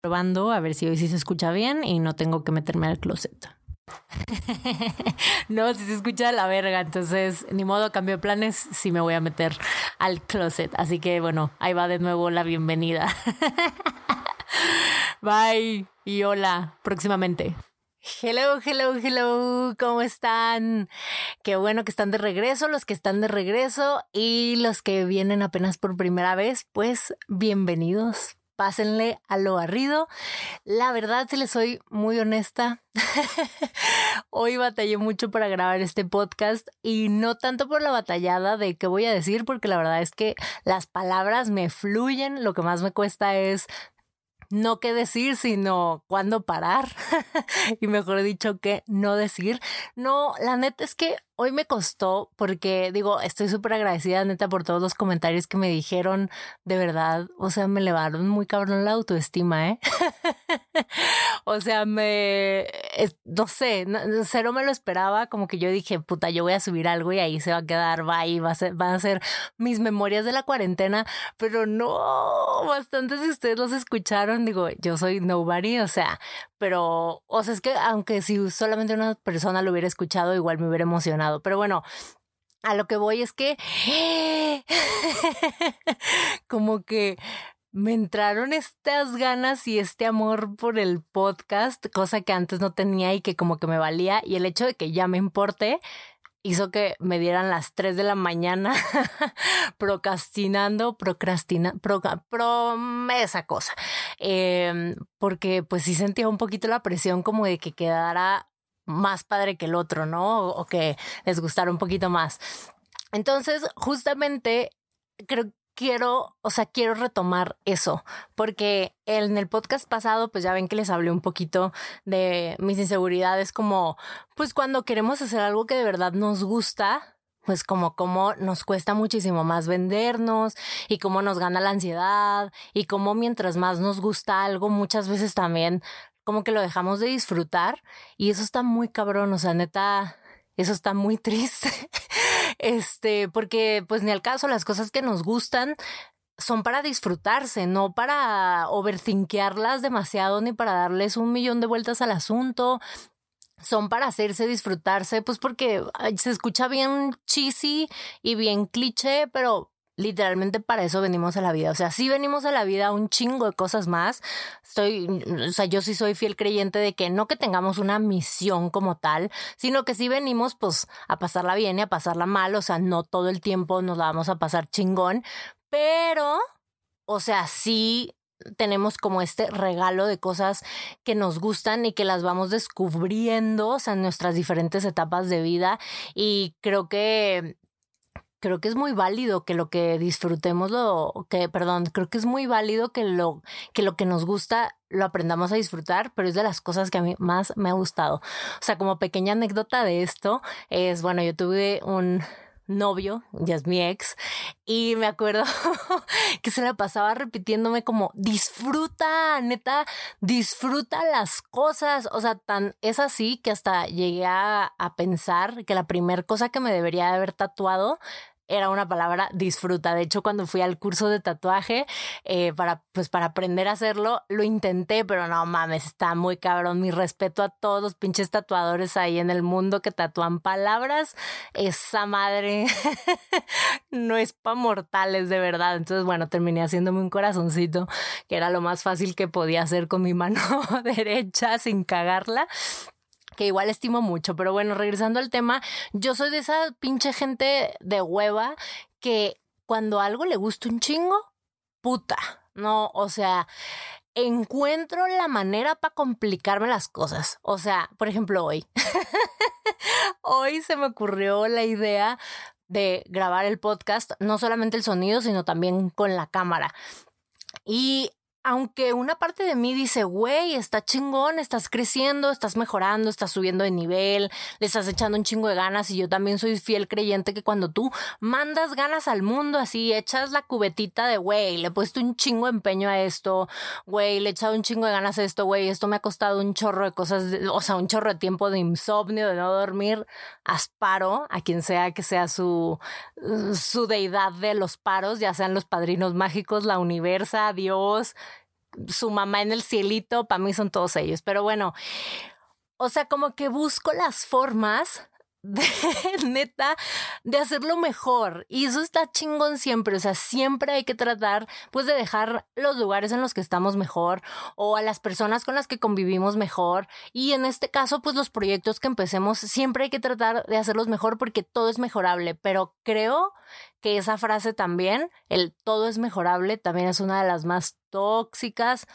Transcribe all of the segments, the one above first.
probando a ver si hoy sí se escucha bien y no tengo que meterme al closet. no, si se escucha la verga, entonces ni modo cambio de planes si me voy a meter al closet. Así que bueno, ahí va de nuevo la bienvenida. Bye y hola próximamente. Hello, hello, hello, ¿cómo están? Qué bueno que están de regreso, los que están de regreso y los que vienen apenas por primera vez, pues bienvenidos, pásenle a lo barrido. La verdad, si les soy muy honesta, hoy batallé mucho para grabar este podcast y no tanto por la batallada de qué voy a decir, porque la verdad es que las palabras me fluyen, lo que más me cuesta es no qué decir, sino cuándo parar. y mejor dicho, que no decir. No, la neta es que hoy me costó porque digo, estoy súper agradecida neta por todos los comentarios que me dijeron, de verdad, o sea, me elevaron muy cabrón la autoestima, ¿eh? o sea, me, no sé, cero me lo esperaba, como que yo dije, puta, yo voy a subir algo y ahí se va a quedar, va y va ser, van a ser mis memorias de la cuarentena, pero no, bastantes de ustedes los escucharon, digo, yo soy nobody, o sea, pero, o sea, es que aunque si solamente una persona lo hubiera escuchado, igual me hubiera emocionado. Pero bueno, a lo que voy es que como que me entraron estas ganas y este amor por el podcast, cosa que antes no tenía y que como que me valía. Y el hecho de que ya me importe hizo que me dieran las 3 de la mañana procrastinando, procrastinando, pro, esa cosa. Em, porque pues sí sentía un poquito la presión como de que quedara más padre que el otro, ¿no? O, que les gustara un poquito más. Entonces, justamente creo quiero, o sea, quiero retomar eso, porque en el podcast pasado, pues ya ven que les hablé un poquito de mis inseguridades, como, pues cuando queremos hacer algo que de verdad nos gusta, pues como cómo nos cuesta muchísimo más vendernos y cómo nos gana la ansiedad y cómo mientras más nos gusta algo, muchas veces también como que lo dejamos de disfrutar y eso está muy cabrón, o sea, neta, eso está muy triste. este, porque pues ni al caso las cosas que nos gustan son para disfrutarse, no para overthinkearlas demasiado ni para darles un millón de vueltas al asunto. Son para hacerse disfrutarse, pues porque se escucha bien cheesy y bien cliché, pero literalmente para eso venimos a la vida. O sea, sí venimos a la vida un chingo de cosas más. Estoy, o sea, yo sí soy fiel creyente de que no que tengamos una misión como tal, sino que sí venimos pues a pasarla bien y a pasarla mal. O sea, no todo el tiempo nos la vamos a pasar chingón, pero, o sea, sí tenemos como este regalo de cosas que nos gustan y que las vamos descubriendo, en nuestras diferentes etapas de vida. Y creo que creo que es muy válido que lo que disfrutemos lo que perdón, creo que es muy válido que lo que lo que nos gusta lo aprendamos a disfrutar, pero es de las cosas que a mí más me ha gustado. O sea, como pequeña anécdota de esto es, bueno, yo tuve un novio, ya es mi ex, y me acuerdo que se la pasaba repitiéndome como disfruta, neta, disfruta las cosas. O sea, tan es así que hasta llegué a, a pensar que la primera cosa que me debería de haber tatuado era una palabra disfruta. De hecho, cuando fui al curso de tatuaje eh, para, pues, para aprender a hacerlo, lo intenté, pero no mames, está muy cabrón. Mi respeto a todos los pinches tatuadores ahí en el mundo que tatúan palabras. Esa madre no es pa' mortales, de verdad. Entonces, bueno, terminé haciéndome un corazoncito, que era lo más fácil que podía hacer con mi mano derecha sin cagarla que igual estimo mucho, pero bueno, regresando al tema, yo soy de esa pinche gente de hueva que cuando algo le gusta un chingo, puta, no, o sea, encuentro la manera para complicarme las cosas. O sea, por ejemplo, hoy. hoy se me ocurrió la idea de grabar el podcast, no solamente el sonido, sino también con la cámara. Y aunque una parte de mí dice, güey, está chingón, estás creciendo, estás mejorando, estás subiendo de nivel, le estás echando un chingo de ganas y yo también soy fiel creyente que cuando tú mandas ganas al mundo así, echas la cubetita de, güey, le he puesto un chingo de empeño a esto, güey, le he echado un chingo de ganas a esto, güey, esto me ha costado un chorro de cosas, o sea, un chorro de tiempo de insomnio, de no dormir, asparo a quien sea que sea su, su deidad de los paros, ya sean los padrinos mágicos, la universa, Dios, su mamá en el cielito, para mí son todos ellos. Pero bueno, o sea, como que busco las formas de neta de hacerlo mejor y eso está chingón siempre, o sea, siempre hay que tratar pues de dejar los lugares en los que estamos mejor o a las personas con las que convivimos mejor y en este caso pues los proyectos que empecemos siempre hay que tratar de hacerlos mejor porque todo es mejorable, pero creo que esa frase también, el todo es mejorable, también es una de las más tóxicas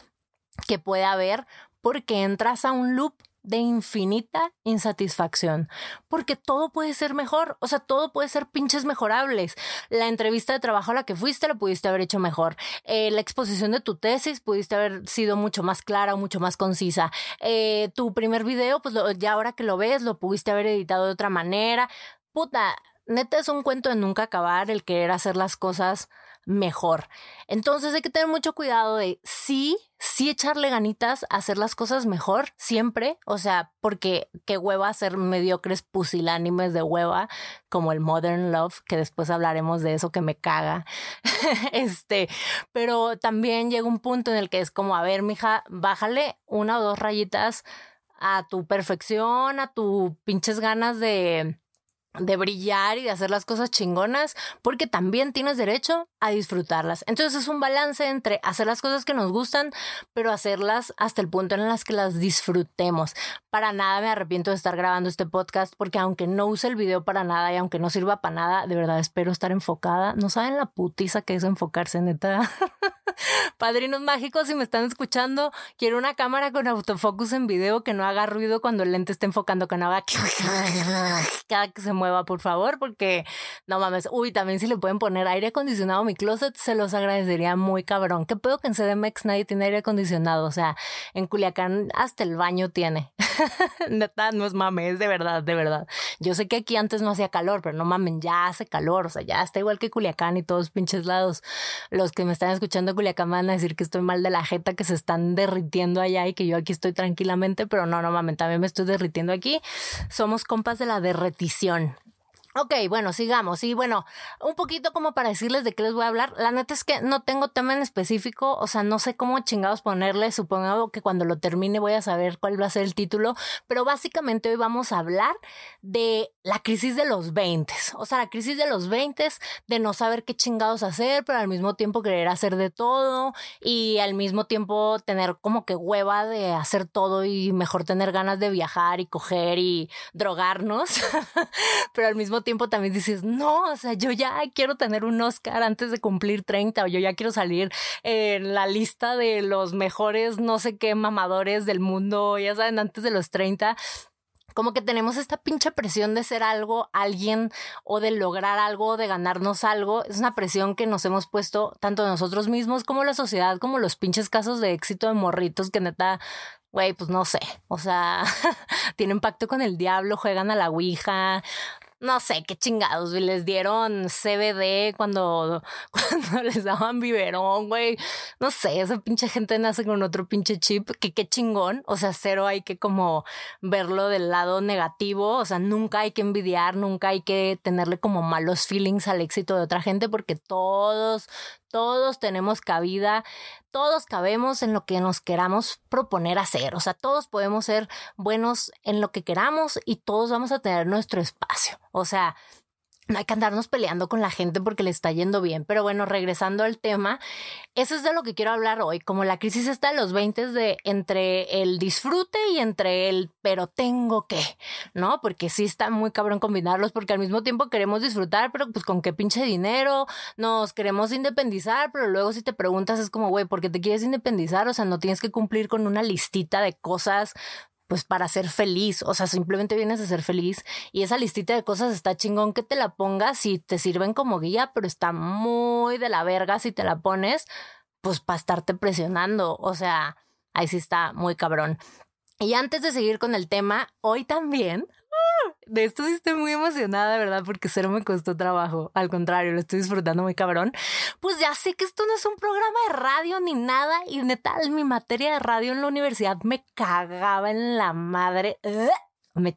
que puede haber porque entras a un loop de infinita insatisfacción, porque todo puede ser mejor, o sea, todo puede ser pinches mejorables. La entrevista de trabajo a la que fuiste la pudiste haber hecho mejor. Eh, la exposición de tu tesis pudiste haber sido mucho más clara o mucho más concisa. Eh, tu primer video, pues ya ahora que lo ves, lo pudiste haber editado de otra manera. Puta, neta es un cuento de nunca acabar el querer hacer las cosas mejor. Entonces hay que tener mucho cuidado de sí, sí echarle ganitas a hacer las cosas mejor siempre, o sea, porque qué hueva hacer mediocres pusilánimes de hueva como el Modern Love, que después hablaremos de eso que me caga. este, pero también llega un punto en el que es como, a ver, mija, bájale una o dos rayitas a tu perfección, a tu pinches ganas de de brillar y de hacer las cosas chingonas, porque también tienes derecho a disfrutarlas. Entonces es un balance entre hacer las cosas que nos gustan, pero hacerlas hasta el punto en las que las disfrutemos. Para nada me arrepiento de estar grabando este podcast, porque aunque no use el video para nada y aunque no sirva para nada, de verdad espero estar enfocada. No saben la putiza que es enfocarse, neta. Padrinos mágicos, si me están escuchando, quiero una cámara con autofocus en video que no haga ruido cuando el lente esté enfocando, que no haga cada que se mueva por favor, porque no mames. Uy, también si le pueden poner aire acondicionado a mi closet, se los agradecería muy cabrón. ¿Qué pedo que en CDMX nadie tiene aire acondicionado? O sea, en Culiacán hasta el baño tiene. Neta, no es mames, es de verdad, de verdad. Yo sé que aquí antes no hacía calor, pero no mamen, ya hace calor. O sea, ya está igual que Culiacán y todos pinches lados. Los que me están escuchando Culiacán van a decir que estoy mal de la jeta, que se están derritiendo allá y que yo aquí estoy tranquilamente, pero no, no mamen, también me estoy derritiendo aquí. Somos compas de la derretición. Ok, bueno, sigamos. Y bueno, un poquito como para decirles de qué les voy a hablar. La neta es que no tengo tema en específico, o sea, no sé cómo chingados ponerle. Supongo que cuando lo termine voy a saber cuál va a ser el título. Pero básicamente hoy vamos a hablar de la crisis de los 20. O sea, la crisis de los 20, de no saber qué chingados hacer, pero al mismo tiempo querer hacer de todo y al mismo tiempo tener como que hueva de hacer todo y mejor tener ganas de viajar y coger y drogarnos. pero al mismo tiempo también dices, no, o sea, yo ya quiero tener un Oscar antes de cumplir 30 o yo ya quiero salir en la lista de los mejores no sé qué mamadores del mundo, ya saben, antes de los 30 como que tenemos esta pinche presión de ser algo, alguien o de lograr algo, de ganarnos algo. Es una presión que nos hemos puesto tanto nosotros mismos como la sociedad, como los pinches casos de éxito de morritos que neta güey, pues no sé, o sea, tienen pacto con el diablo, juegan a la Ouija, no sé qué chingados, les dieron CBD cuando, cuando les daban biberón, güey. No sé, esa pinche gente nace con otro pinche chip, que qué chingón. O sea, cero hay que como verlo del lado negativo. O sea, nunca hay que envidiar, nunca hay que tenerle como malos feelings al éxito de otra gente, porque todos, todos tenemos cabida, todos cabemos en lo que nos queramos proponer hacer, o sea, todos podemos ser buenos en lo que queramos y todos vamos a tener nuestro espacio, o sea, no hay que andarnos peleando con la gente porque le está yendo bien. Pero bueno, regresando al tema, eso es de lo que quiero hablar hoy, como la crisis está en los 20 de entre el disfrute y entre el pero tengo que, ¿no? Porque sí está muy cabrón combinarlos porque al mismo tiempo queremos disfrutar, pero pues con qué pinche dinero, nos queremos independizar, pero luego si te preguntas es como, güey, ¿por qué te quieres independizar? O sea, no tienes que cumplir con una listita de cosas pues para ser feliz, o sea, simplemente vienes a ser feliz y esa listita de cosas está chingón que te la pongas y te sirven como guía, pero está muy de la verga si te la pones, pues para estarte presionando, o sea, ahí sí está muy cabrón. Y antes de seguir con el tema, hoy también de esto sí estoy muy emocionada, ¿verdad? Porque cero me costó trabajo. Al contrario, lo estoy disfrutando muy cabrón. Pues ya sé que esto no es un programa de radio ni nada. Y neta, mi materia de radio en la universidad me cagaba en la madre.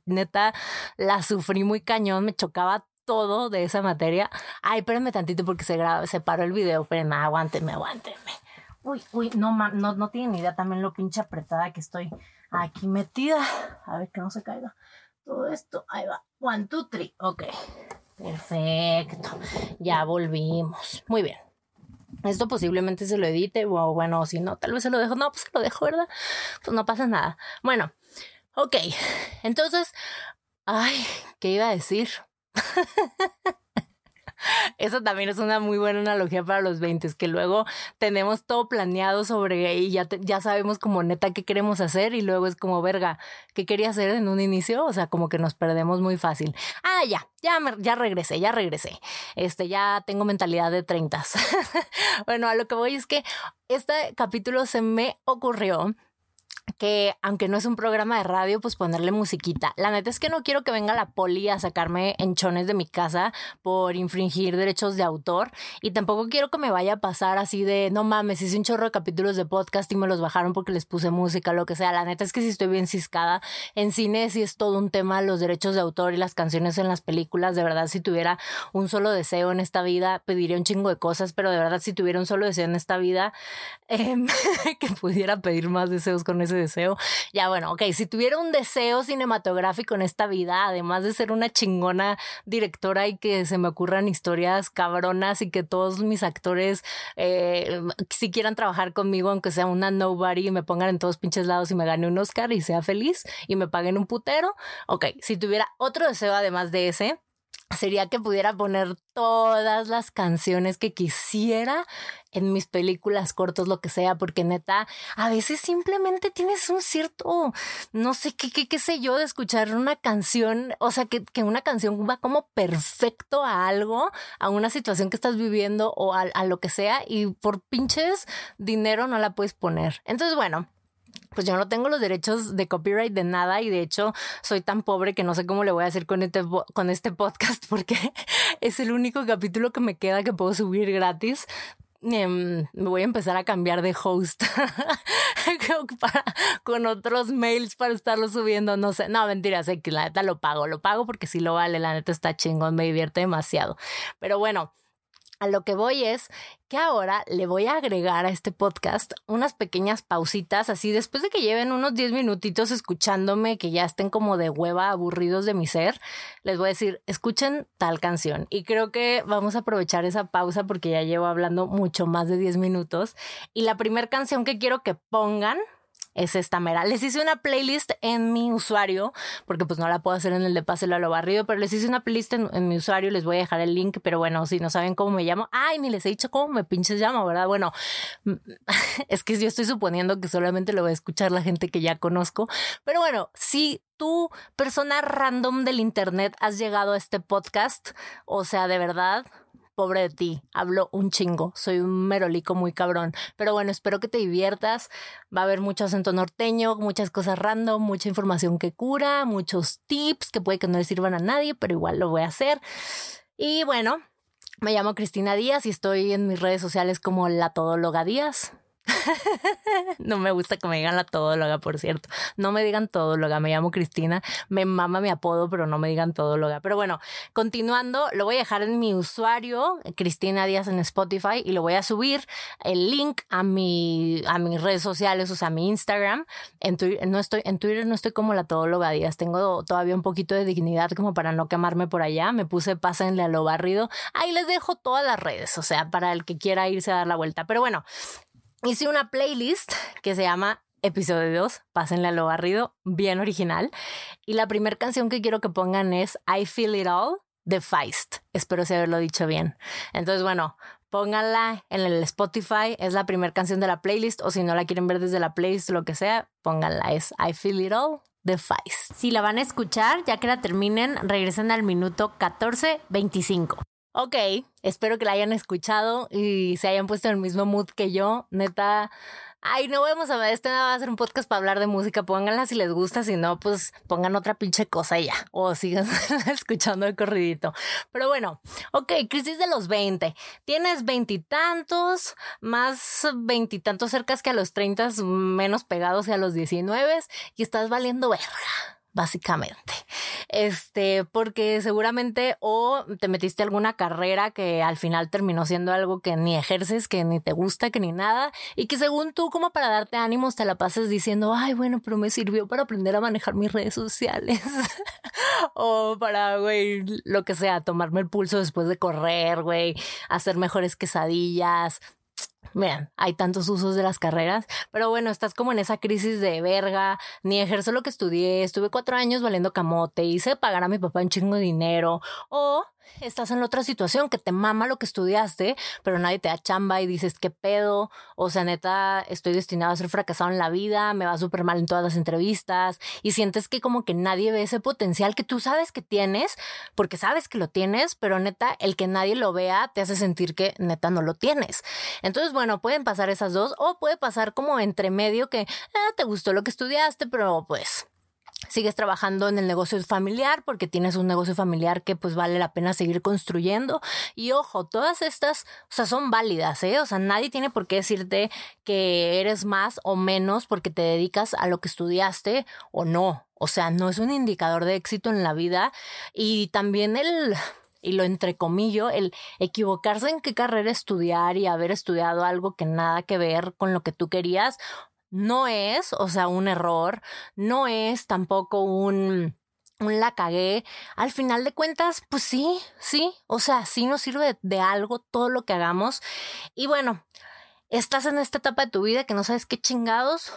Neta, la sufrí muy cañón, me chocaba todo de esa materia. Ay, espérenme tantito porque se, graba, se paró el video. Pero aguántenme, aguántenme. Uy, uy, no, no, no tienen idea también lo pinche apretada que estoy aquí metida. A ver que no se caiga todo esto. Ahí va. One, two, three. Ok. Perfecto. Ya volvimos. Muy bien. Esto posiblemente se lo edite, o bueno, si no, tal vez se lo dejo. No, pues se lo dejo, ¿verdad? Pues no pasa nada. Bueno, ok. Entonces, ay, ¿qué iba a decir? Eso también es una muy buena analogía para los 20, que luego tenemos todo planeado sobre y ya, ya sabemos como neta qué queremos hacer y luego es como, verga, ¿qué quería hacer en un inicio? O sea, como que nos perdemos muy fácil. Ah, ya, ya, ya regresé, ya regresé. Este, ya tengo mentalidad de 30. bueno, a lo que voy es que este capítulo se me ocurrió que aunque no es un programa de radio, pues ponerle musiquita. La neta es que no quiero que venga la poli a sacarme enchones de mi casa por infringir derechos de autor y tampoco quiero que me vaya a pasar así de, no mames, hice un chorro de capítulos de podcast y me los bajaron porque les puse música, lo que sea. La neta es que si estoy bien ciscada en cine, sí es todo un tema los derechos de autor y las canciones en las películas. De verdad, si tuviera un solo deseo en esta vida, pediría un chingo de cosas, pero de verdad, si tuviera un solo deseo en esta vida, em, que pudiera pedir más deseos con ese deseo. Ya bueno, ok, si tuviera un deseo cinematográfico en esta vida, además de ser una chingona directora y que se me ocurran historias cabronas y que todos mis actores eh, si quieran trabajar conmigo, aunque sea una nobody, y me pongan en todos pinches lados y me gane un Oscar y sea feliz y me paguen un putero. Ok, si tuviera otro deseo además de ese, sería que pudiera poner todas las canciones que quisiera en mis películas cortos, lo que sea, porque neta, a veces simplemente tienes un cierto, no sé qué, qué, qué sé yo, de escuchar una canción, o sea, que, que una canción va como perfecto a algo, a una situación que estás viviendo o a, a lo que sea, y por pinches dinero no la puedes poner. Entonces, bueno, pues yo no tengo los derechos de copyright de nada y de hecho soy tan pobre que no sé cómo le voy a hacer con este, con este podcast porque es el único capítulo que me queda que puedo subir gratis. Em, me voy a empezar a cambiar de host con otros mails para estarlo subiendo. No sé, no, mentira, sé que la neta lo pago, lo pago porque sí lo vale, la neta está chingón, me divierte demasiado. Pero bueno, a lo que voy es que ahora le voy a agregar a este podcast unas pequeñas pausitas, así después de que lleven unos 10 minutitos escuchándome, que ya estén como de hueva, aburridos de mi ser, les voy a decir, escuchen tal canción. Y creo que vamos a aprovechar esa pausa porque ya llevo hablando mucho más de 10 minutos. Y la primera canción que quiero que pongan es esta mera. Les hice una playlist en mi usuario, porque pues no la puedo hacer en el de Páselo a lo barrido, pero les hice una playlist en, mi usuario, les voy a dejar el link, pero bueno, si no saben cómo me llamo, ay, ni les he dicho cómo me pinches llamo, ¿verdad? Bueno, es que yo estoy suponiendo que solamente lo voy a escuchar la gente que ya conozco, pero bueno, si tú, persona random del internet, has llegado a este podcast, o sea, de verdad, pobre de ti, hablo un chingo, soy un merolico muy cabrón. Pero bueno, espero que te diviertas. Va a haber mucho acento norteño, muchas cosas random, mucha información que cura, muchos tips que puede que no le sirvan a nadie, pero igual lo voy a hacer. Y bueno, me llamo Cristina Díaz y estoy en mis redes sociales como la Todóloga Díaz. no me gusta que me digan la todóloga, por cierto. No me digan todóloga, me llamo Cristina, me mama mi apodo, pero no me digan todóloga. Pero bueno, continuando, lo voy a dejar en mi usuario, Cristina Díaz en Spotify, y lo voy a subir el link a mi, a mis redes sociales, o sea, a mi Instagram. En Twitter, no estoy, en Twitter no estoy como la todóloga Díaz, tengo todavía un poquito de dignidad como para no quemarme por allá. Me puse pásenle a lo barrido. Ahí les dejo todas las redes, o sea, para el que quiera irse a dar la vuelta. Pero bueno, hice una playlist que se llama Episodio 2, pásenle a lo barrido, bien original. Y la primera canción que quiero que pongan es I Feel It All de Feist. Espero haberlo dicho bien. Entonces, bueno, pónganla en el Spotify, es la primera canción de la playlist, o si no la quieren ver desde la playlist, lo que sea, pónganla, es I Feel It All de Feist. Si la van a escuchar, ya que la terminen, regresen al minuto 14.25. Ok, espero que la hayan escuchado y se hayan puesto en el mismo mood que yo. Neta, ay, no vamos a ver, este va a ser un podcast para hablar de música. Pónganla si les gusta, si no, pues pongan otra pinche cosa ya. O sigan escuchando el corridito. Pero bueno, ok, crisis de los 20. Tienes veintitantos, más veintitantos cercas que a los 30, menos pegados que a los 19 y estás valiendo verga básicamente. Este, porque seguramente o te metiste alguna carrera que al final terminó siendo algo que ni ejerces, que ni te gusta, que ni nada, y que según tú, como para darte ánimos, te la pases diciendo, ay, bueno, pero me sirvió para aprender a manejar mis redes sociales. o para, güey, lo que sea, tomarme el pulso después de correr, güey, hacer mejores quesadillas, Vean, hay tantos usos de las carreras, pero bueno, estás como en esa crisis de verga, ni ejerzo lo que estudié, estuve cuatro años valiendo camote, hice pagar a mi papá un chingo de dinero, o estás en otra situación que te mama lo que estudiaste, pero nadie te da chamba y dices, ¿qué pedo? O sea, neta, estoy destinado a ser fracasado en la vida, me va súper mal en todas las entrevistas y sientes que como que nadie ve ese potencial que tú sabes que tienes, porque sabes que lo tienes, pero neta, el que nadie lo vea te hace sentir que neta no lo tienes. Entonces, bueno, pueden pasar esas dos o puede pasar como entre medio que ah, te gustó lo que estudiaste, pero pues sigues trabajando en el negocio familiar porque tienes un negocio familiar que pues vale la pena seguir construyendo. Y ojo, todas estas, o sea, son válidas, ¿eh? O sea, nadie tiene por qué decirte que eres más o menos porque te dedicas a lo que estudiaste o no. O sea, no es un indicador de éxito en la vida. Y también el, y lo entrecomillo, el equivocarse en qué carrera estudiar y haber estudiado algo que nada que ver con lo que tú querías, no es, o sea, un error, no es tampoco un, un la cagué. Al final de cuentas, pues sí, sí, o sea, sí nos sirve de, algo todo lo que hagamos. Y bueno, estás en esta etapa de tu vida que no sabes qué chingados,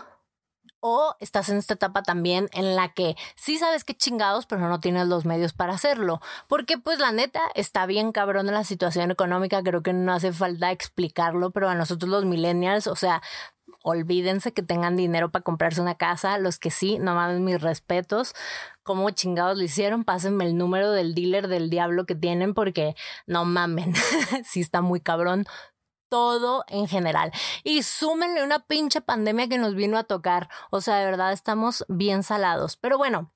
o estás en esta etapa también en la que sí sabes qué chingados, pero no tienes los medios para hacerlo. Porque pues la neta está bien cabrón en la situación económica, creo que no hace falta explicarlo, pero a nosotros los millennials, o sea, olvídense que tengan dinero para comprarse una casa. Los que sí, no mames mis respetos. ¿Cómo chingados lo hicieron? Pásenme el número del dealer del diablo que tienen porque no mamen. sí está muy cabrón todo en general. Y súmenle una pinche pandemia que nos vino a tocar. O sea, de verdad estamos bien salados. Pero bueno,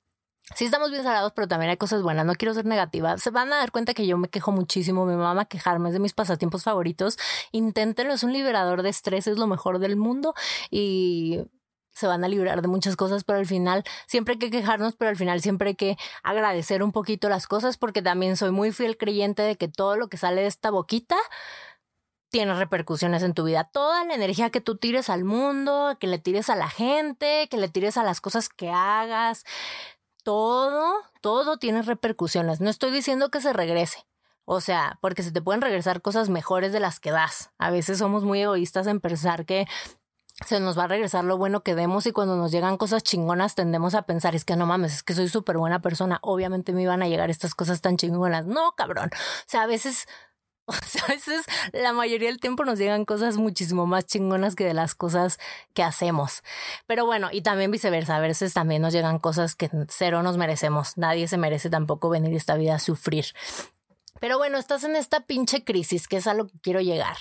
Sí estamos bien salados, pero también hay cosas buenas. No quiero ser negativa. Se van a dar cuenta que yo me quejo muchísimo. Mi mamá quejarme es de mis pasatiempos favoritos. Inténtenlo, es un liberador de estrés, es lo mejor del mundo y se van a librar de muchas cosas, pero al final siempre hay que quejarnos, pero al final siempre hay que agradecer un poquito las cosas porque también soy muy fiel creyente de que todo lo que sale de esta boquita tiene repercusiones en tu vida. Toda la energía que tú tires al mundo, que le tires a la gente, que le tires a las cosas que hagas, todo, todo tiene repercusiones. No estoy diciendo que se regrese. O sea, porque se te pueden regresar cosas mejores de las que das. A veces somos muy egoístas en pensar que se nos va a regresar lo bueno que demos y cuando nos llegan cosas chingonas tendemos a pensar, es que no mames, es que soy súper buena persona, obviamente me iban a llegar estas cosas tan chingonas. No, cabrón. O sea, a veces O sea, a veces la mayoría del tiempo nos llegan cosas muchísimo más chingonas que de las cosas que hacemos. Pero bueno, y también viceversa, a veces también nos llegan cosas que cero nos merecemos. Nadie se merece tampoco venir esta vida a sufrir. Pero bueno, estás en esta pinche crisis, que es a lo que quiero llegar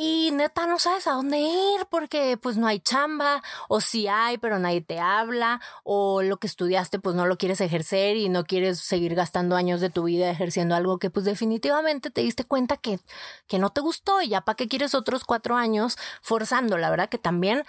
y neta no sabes a dónde ir porque pues no hay chamba o si hay pero nadie te habla o lo que estudiaste pues no lo quieres ejercer y no quieres seguir gastando años de tu vida ejerciendo algo que pues definitivamente te diste cuenta que, que no te gustó y ya para qué quieres otros cuatro años forzando, la verdad que también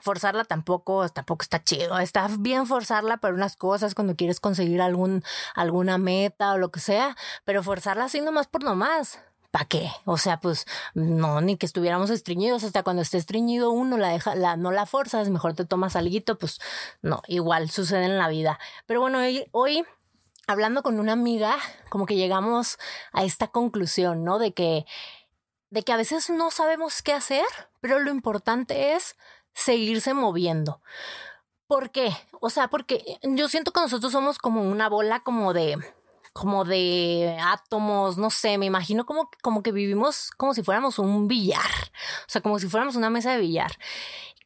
forzarla tampoco, tampoco está chido. Está bien forzarla para unas cosas cuando quieres conseguir algún, alguna meta o lo que sea, pero forzarla así nomás por nomás. ¿Para qué? O sea, pues no, ni que estuviéramos estreñidos, hasta cuando esté estreñido uno la deja, la, no la forzas, mejor te tomas algo, pues no, igual sucede en la vida. Pero bueno, hoy, hoy hablando con una amiga, como que llegamos a esta conclusión, ¿no? De que, de que a veces no sabemos qué hacer, pero lo importante es seguirse moviendo. ¿Por qué? O sea, porque yo siento que nosotros somos como una bola como de, como de átomos, no sé, me imagino como, como que vivimos como si fuéramos un billar, o sea, como si fuéramos una mesa de billar.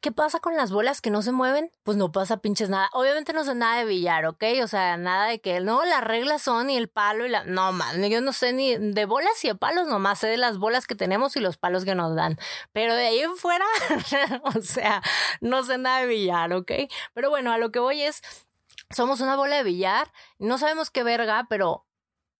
¿Qué pasa con las bolas que no se mueven? Pues no pasa pinches nada. Obviamente no sé nada de billar, ¿ok? O sea, nada de que, no, las reglas son y el palo y la... No, man, yo no sé ni de bolas y de palos, nomás sé de las bolas que tenemos y los palos que nos dan. Pero de ahí en fuera, o sea, no sé nada de billar, ¿ok? Pero bueno, a lo que voy es, somos una bola de billar, no sabemos qué verga, pero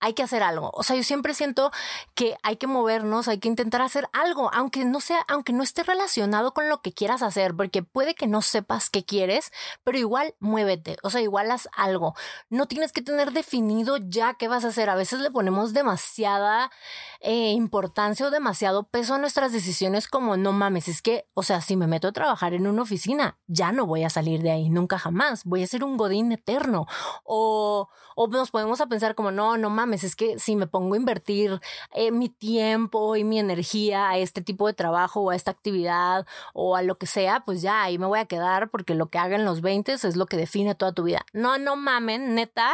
hay que hacer algo. O sea, yo siempre siento que hay que movernos, hay que intentar hacer algo, aunque no sea, aunque no esté relacionado con lo que quieras hacer, porque puede que no sepas qué quieres, pero igual muévete, o sea, igual haz algo. No tienes que tener definido ya qué vas a hacer. A veces le ponemos demasiada eh, importancia o demasiado peso a nuestras decisiones como no mames, es que, o sea, si me meto a trabajar en una oficina, ya no voy a salir de ahí, nunca jamás, voy a ser un godín eterno. O, o nos podemos a pensar como, no, no mames es que si me pongo a invertir eh, mi tiempo y mi energía a este tipo de trabajo o a esta actividad o a lo que sea, pues ya ahí me voy a quedar porque lo que haga en los 20 es lo que define toda tu vida. No, no mamen, neta,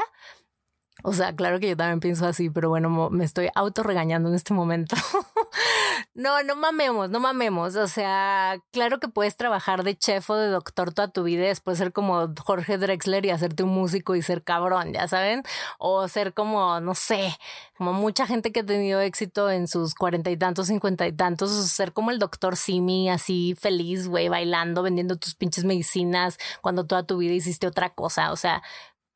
o sea, claro que yo también pienso así, pero bueno, me estoy auto regañando en este momento. no, no mamemos, no mamemos. O sea, claro que puedes trabajar de chef o de doctor toda tu vida y después ser como Jorge Drexler y hacerte un músico y ser cabrón, ya saben. O ser como, no sé, como mucha gente que ha tenido éxito en sus cuarenta y tantos, cincuenta y tantos, ser como el doctor Simi, así feliz, güey, bailando, vendiendo tus pinches medicinas cuando toda tu vida hiciste otra cosa. O sea,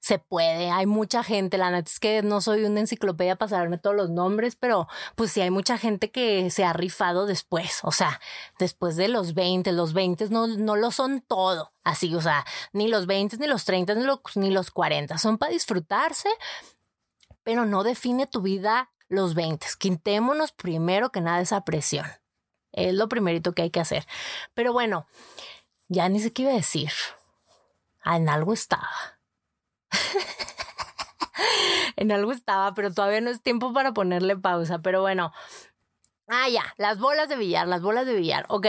se puede. Hay mucha gente, la neta es que no soy una enciclopedia para saberme todos los nombres, pero pues sí hay mucha gente que se ha rifado después, o sea, después de los 20, los 20 no, no lo son todo, así, o sea, ni los 20, ni los 30, ni los, ni los 40, son para disfrutarse, pero no define tu vida los 20. Quintémonos primero que nada esa presión. Es lo primerito que hay que hacer. Pero bueno, ya ni sé qué iba a decir. En algo estaba. en algo estaba, pero todavía no es tiempo para ponerle pausa. Pero bueno. Ah, ya, las bolas de billar, las bolas de billar. Ok.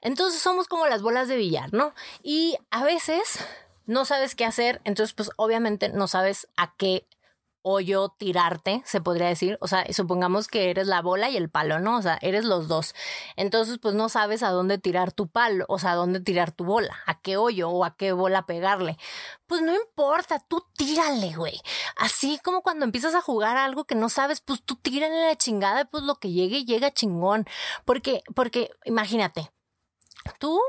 Entonces somos como las bolas de billar, ¿no? Y a veces no sabes qué hacer, entonces pues obviamente no sabes a qué yo tirarte, se podría decir. O sea, supongamos que eres la bola y el palo, ¿no? O sea, eres los dos. Entonces, pues no sabes a dónde tirar tu palo, o sea, a dónde tirar tu bola, a qué hoyo o a qué bola pegarle. Pues no importa, tú tírale, güey. Así como cuando empiezas a jugar algo que no sabes, pues tú tírale la chingada, pues lo que llegue, llega chingón. Porque, porque, imagínate, tú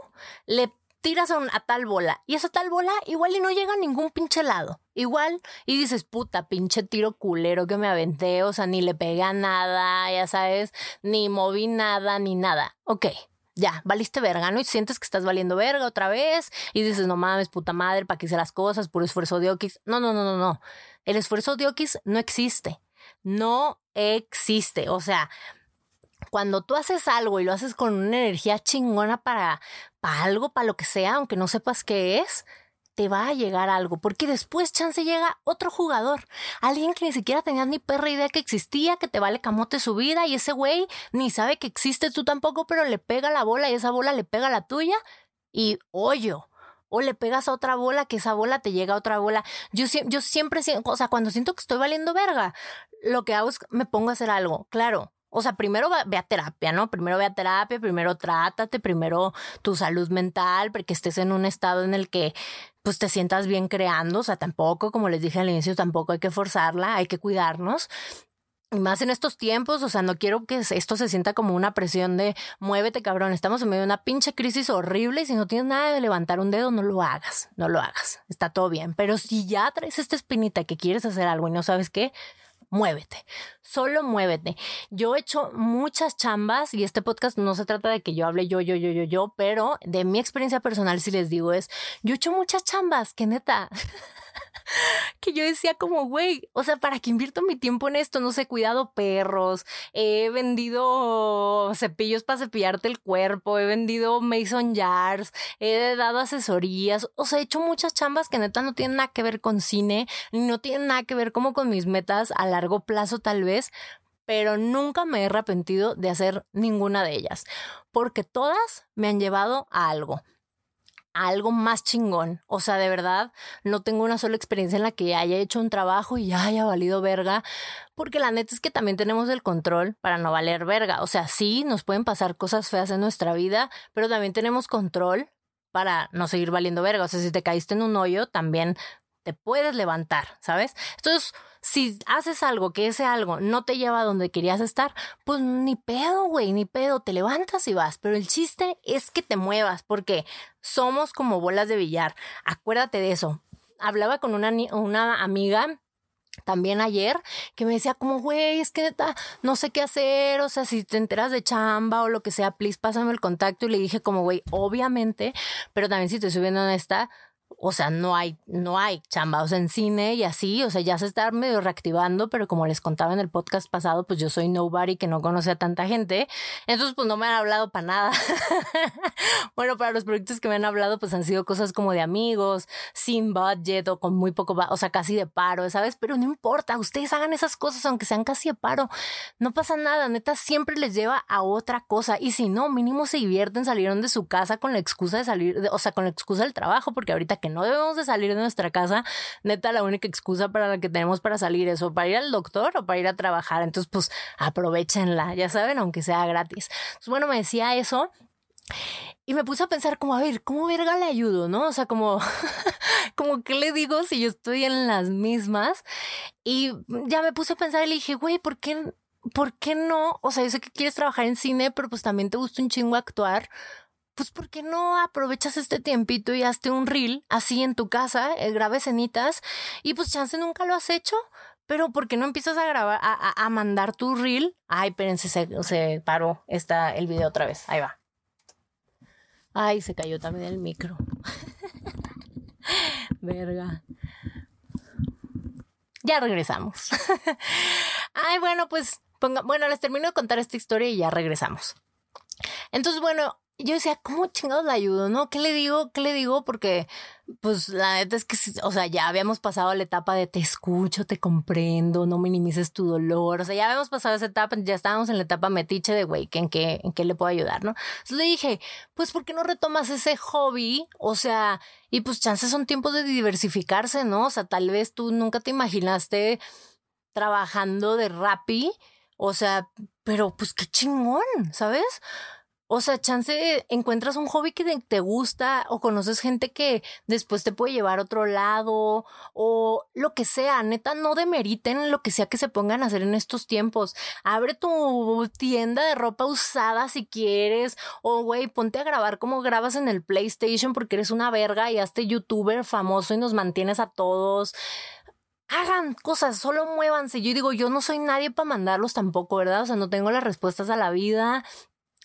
le tiras a, tal bola y esa tal bola igual y no llega a ningún pinche lado. Igual y dices, puta, pinche tiro culero que me aventé, o sea, ni le pega nada, ya sabes, ni moví nada, ni nada. Ok, ya, valiste verga, ¿no? Y sientes que estás valiendo verga otra vez y dices, no mames, puta madre, para que hice las cosas, por esfuerzo de Oquis. No, no, no, no, no. El esfuerzo de Oquis no existe. No existe. O sea, cuando tú haces algo y lo haces con una energía chingona para, para algo, para lo que sea, aunque no sepas qué es, te va a llegar algo, porque después chance llega otro jugador, alguien que ni siquiera tenía ni perra idea que existía, que te vale camote su vida y ese güey ni sabe que existe tú tampoco, pero le pega la bola y esa bola le pega la tuya y hoyo. O le pegas a otra bola, que esa bola te llega a otra bola. Yo, yo siempre, o sea, cuando siento que estoy valiendo verga, lo que hago es me pongo a hacer algo. Claro, o sea, primero ve a terapia, ¿no? Primero ve a terapia, primero trátate, primero tu salud mental, porque estés en un estado en el que pues te sientas bien creando, o sea, tampoco, como les dije al inicio, tampoco hay que forzarla, hay que cuidarnos. Y más en estos tiempos, o sea, no quiero que esto se sienta como una presión de muévete, cabrón. Estamos en medio de una pinche crisis horrible y si no tienes nada de levantar un dedo, no lo hagas, no lo hagas. Está todo bien. Pero si ya traes esta espinita que quieres hacer algo y no sabes qué, muévete, solo muévete. Yo he hecho muchas chambas y este podcast no se trata de que yo hable yo, yo, yo, yo, yo, pero de mi experiencia personal, si les digo, es, yo he hecho muchas chambas, que neta. que yo decía como, güey, o sea, ¿para qué invierto mi tiempo en esto? No sé, cuidado perros, he vendido cepillos para cepillarte el cuerpo, he vendido mason jars, he dado asesorías, o sea, he hecho muchas chambas que neta no tienen nada que ver con cine, no tienen nada que ver como con mis metas a largo plazo tal vez, pero nunca me he arrepentido de hacer ninguna de ellas, porque todas me han llevado a algo algo más chingón. O sea, de verdad, no tengo una sola experiencia en la que haya hecho un trabajo y haya valido verga, porque la neta es que también tenemos el control para no valer verga. O sea, sí, nos pueden pasar cosas feas en nuestra vida, pero también tenemos control para no seguir valiendo verga. O sea, si te caíste en un hoyo, también te puedes levantar, ¿sabes? Entonces, si haces algo que ese algo no te lleva donde querías estar, pues ni pedo, güey, ni pedo, te levantas y vas. Pero el chiste es que te muevas, porque somos como bolas de billar. Acuérdate de eso. Hablaba con una, amiga también ayer, que me decía como, güey, es que no sé qué hacer, o sea, si te enteras de chamba o lo que sea, please pásame el contacto y le dije como, güey, obviamente, pero también si te estoy viendo honesta, o sea, no hay, no hay chamba, o sea, en cine y así, o sea, ya se está medio reactivando, pero como les contaba en el podcast pasado, pues yo soy nobody que no conoce a tanta gente, entonces pues no me han hablado para nada. bueno, para los proyectos que me han hablado, pues han sido cosas como de amigos, sin budget o con muy poco, o sea, casi de paro, ¿sabes? Pero no importa, ustedes hagan esas cosas aunque sean casi de paro, no pasa nada, neta, siempre les lleva a otra cosa, y si no, mínimo se divierten, salieron de su casa con la excusa de salir, o sea, con la excusa del trabajo, porque ahorita que no debemos de salir de nuestra casa, neta, la única excusa para la que tenemos para salir es o para ir al doctor o para ir a trabajar. Entonces, pues aprovechenla, ya saben, aunque sea gratis. Pues bueno, me decía eso. Y me puse a pensar como, a ver, ¿cómo verga le ayudo? ¿No? O sea, como, como, ¿qué le digo si yo estoy en las mismas? Y ya me puse a pensar y le dije, güey, ¿por qué, ¿por qué no? O sea, yo sé que quieres trabajar en cine, pero pues también te gusta un chingo actuar pues ¿por qué no aprovechas este tiempito y hazte un reel así en tu casa, eh, grabes cenitas y pues chance nunca lo has hecho? Pero ¿por qué no empiezas a grabar, a, mandar tu reel? Ay, espérense, se, se paró está el video otra vez. Ahí va. Ay, se cayó también el micro. Verga. Ya regresamos. Ay, bueno, pues ponga, bueno, les termino de contar esta historia y ya regresamos. Entonces, bueno, yo decía, ¿cómo chingados la ayudo? ¿No? ¿Qué le digo? ¿Qué le digo? Porque, pues, la neta es que, o sea, ya habíamos pasado la etapa de te escucho, te comprendo, no minimices tu dolor. O sea, ya habíamos pasado esa etapa, ya estábamos en la etapa metiche de, güey, ¿en qué, ¿en qué le puedo ayudar? ¿No? Entonces le dije, pues, ¿por qué no retomas ese hobby? O sea, y pues, chances son tiempos de diversificarse, ¿no? O sea, tal vez tú nunca te imaginaste trabajando de rapi. O sea, pero pues qué chingón, ¿sabes? O sea, chance encuentras un hobby que te gusta o conoces gente que después te puede llevar a otro lado o lo que sea. Neta, no demeriten lo que sea que se pongan a hacer en estos tiempos. Abre tu tienda de ropa usada si quieres o güey, ponte a grabar como grabas en el PlayStation porque eres una verga y hazte youtuber famoso y nos mantienes a todos hagan cosas, solo muévanse. Yo digo, yo no soy nadie para mandarlos tampoco, ¿verdad? O sea, no tengo las respuestas a la vida,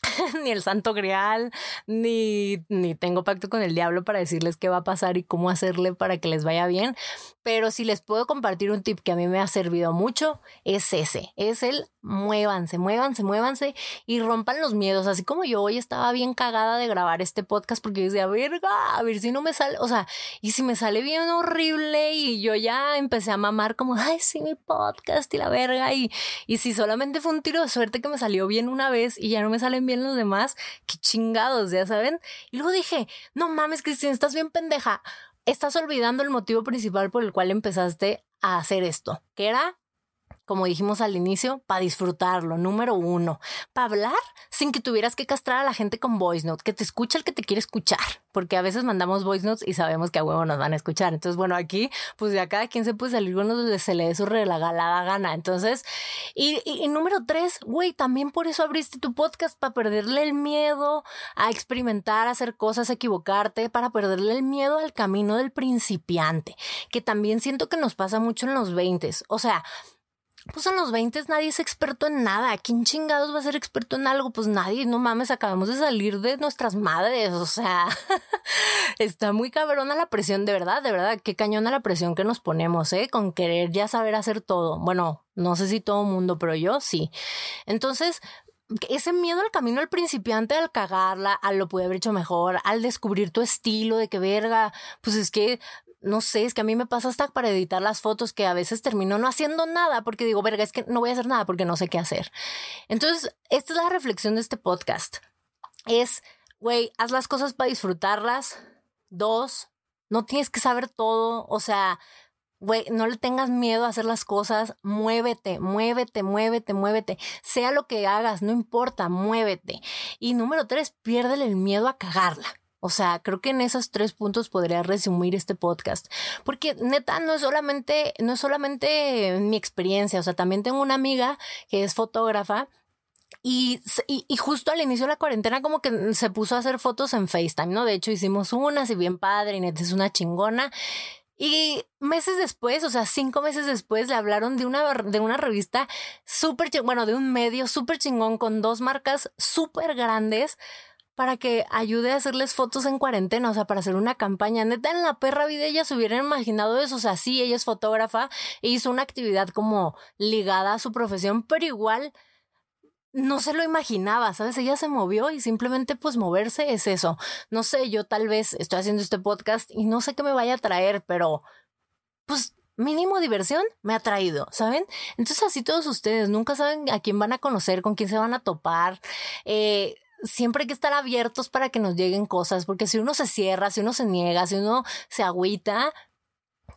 ni el santo grial, ni, ni tengo pacto con el diablo para decirles qué va a pasar y cómo hacerle para que les vaya bien. Pero si les puedo compartir un tip que a mí me ha servido mucho, es ese, es el muévanse, muévanse, muévanse y rompan los miedos. Así como yo hoy estaba bien cagada de grabar este podcast porque yo decía, verga, a ver si no me sale, o sea, y si me sale bien horrible y yo ya empecé a mamar como, ay, sí, mi podcast y la verga. Y, y si solamente fue un tiro de suerte que me salió bien una vez y ya no me salen bien los demás, qué chingados, ya saben. Y luego dije, no mames, Cristina, estás bien pendeja. Estás olvidando el motivo principal por el cual empezaste a hacer esto, que era como dijimos al inicio, para disfrutarlo, número uno. Para hablar sin que tuvieras que castrar a la gente con voice note, que te escucha el que te quiere escuchar, porque a veces mandamos voice notes y sabemos que a huevo nos van a escuchar. Entonces, bueno, aquí, pues ya cada quien se puede salir con donde se le dé su regalada gana. Entonces, y, y, número tres, güey, también por eso abriste tu podcast, para perderle el miedo a experimentar, a hacer cosas, a equivocarte, para perderle el miedo al camino del principiante, que también siento que nos pasa mucho en los 20. O sea, pues en los 20 nadie es experto en nada. ¿Quién chingados va a ser experto en algo? Pues nadie, no mames, acabamos de salir de nuestras madres. O sea, está muy cabrona la presión, de verdad, de verdad. Qué cañona la presión que nos ponemos, ¿eh? Con querer ya saber hacer todo. Bueno, no sé si todo mundo, pero yo sí. Entonces, ese miedo al camino al principiante, al cagarla, al lo pude haber hecho mejor, al descubrir tu estilo, de que verga, pues es que no sé, es que a mí me pasa hasta para editar las fotos que a veces termino no haciendo nada porque digo, verga, es que no voy a hacer nada porque no sé qué hacer. Entonces, esta es la reflexión de este podcast. Es, güey, haz las cosas para disfrutarlas. Dos, no tienes que saber todo. O sea, güey, no le tengas miedo a hacer las cosas. Muévete, muévete, muévete, muévete. Sea lo que hagas, no importa, muévete. Y número tres, piérdele el miedo a cagarla. O sea, creo que en esos tres puntos podría resumir este podcast. Porque neta, no es solamente, no es solamente mi experiencia. O sea, también tengo una amiga que es fotógrafa y, y, justo al inicio de la cuarentena como que se puso a hacer fotos en FaceTime, ¿no? De hecho hicimos unas y bien padre y neta es una chingona. Y meses después, o sea, cinco meses después, le hablaron de una, de una revista súper, bueno, de un medio súper chingón con dos marcas súper grandes para que ayude a hacerles fotos en cuarentena, o sea, para hacer una campaña. Neta, en la perra vida ella se hubieran imaginado eso, o sea, sí, ella es fotógrafa e hizo una actividad como ligada a su profesión, pero igual no se lo imaginaba, ¿sabes? Ella se movió y simplemente pues moverse es eso. No sé, yo tal vez estoy haciendo este podcast y no sé qué me vaya a traer, pero pues mínimo diversión me ha traído, ¿saben? Entonces así todos ustedes nunca saben a quién van a conocer, con quién se van a topar. Eh, siempre hay que estar abiertos para que nos lleguen cosas, porque si uno se cierra, si uno se niega, si uno se agüita,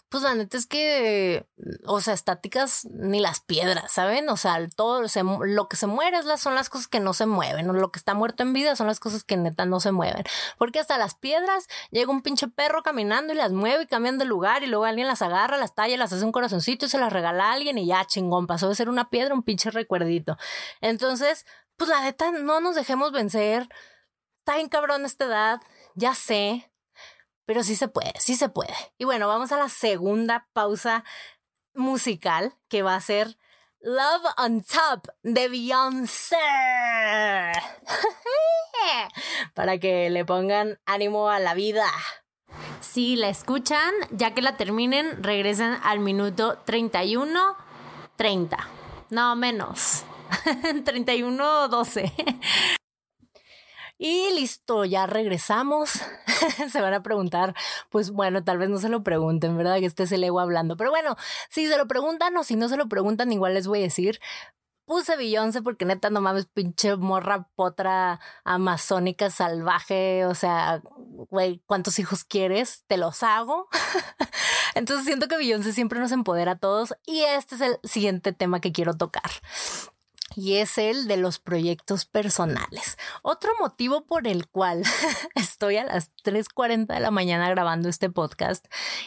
pues la neta es que, o sea, estáticas ni las piedras, ¿saben? O sea, todo lo que se muere son las cosas que no se mueven, o lo que está muerto en vida son las cosas que neta no se mueven. Porque hasta las piedras llega un pinche perro caminando y las mueve y cambian de lugar y luego alguien las agarra, las talla, las hace un corazoncito y se las regala a alguien y ya chingón, pasó de ser una piedra un pinche recuerdito. Entonces, pues la neta, no nos dejemos vencer. Está bien cabrón esta edad, ya sé, pero sí se puede, sí se puede. Y bueno, vamos a la segunda pausa musical que va a ser Love on Top de Beyoncé. Para que le pongan ánimo a la vida. Si la escuchan, ya que la terminen, regresen al minuto 31, 30. No menos. 31, 12. Y listo, ya regresamos. se van a preguntar, pues bueno, tal vez no se lo pregunten, ¿verdad? Que este es el ego hablando. Pero bueno, si se lo preguntan o si no se lo preguntan, igual les voy a decir. Puse Beyoncé porque neta no mames, pinche morra potra amazónica salvaje. O sea, güey, ¿cuántos hijos quieres? Te los hago. Entonces siento que Beyoncé siempre nos empodera a todos y este es el siguiente tema que quiero tocar y es el de los proyectos personales. Otro motivo por el cual estoy a las 3.40 de la mañana grabando este podcast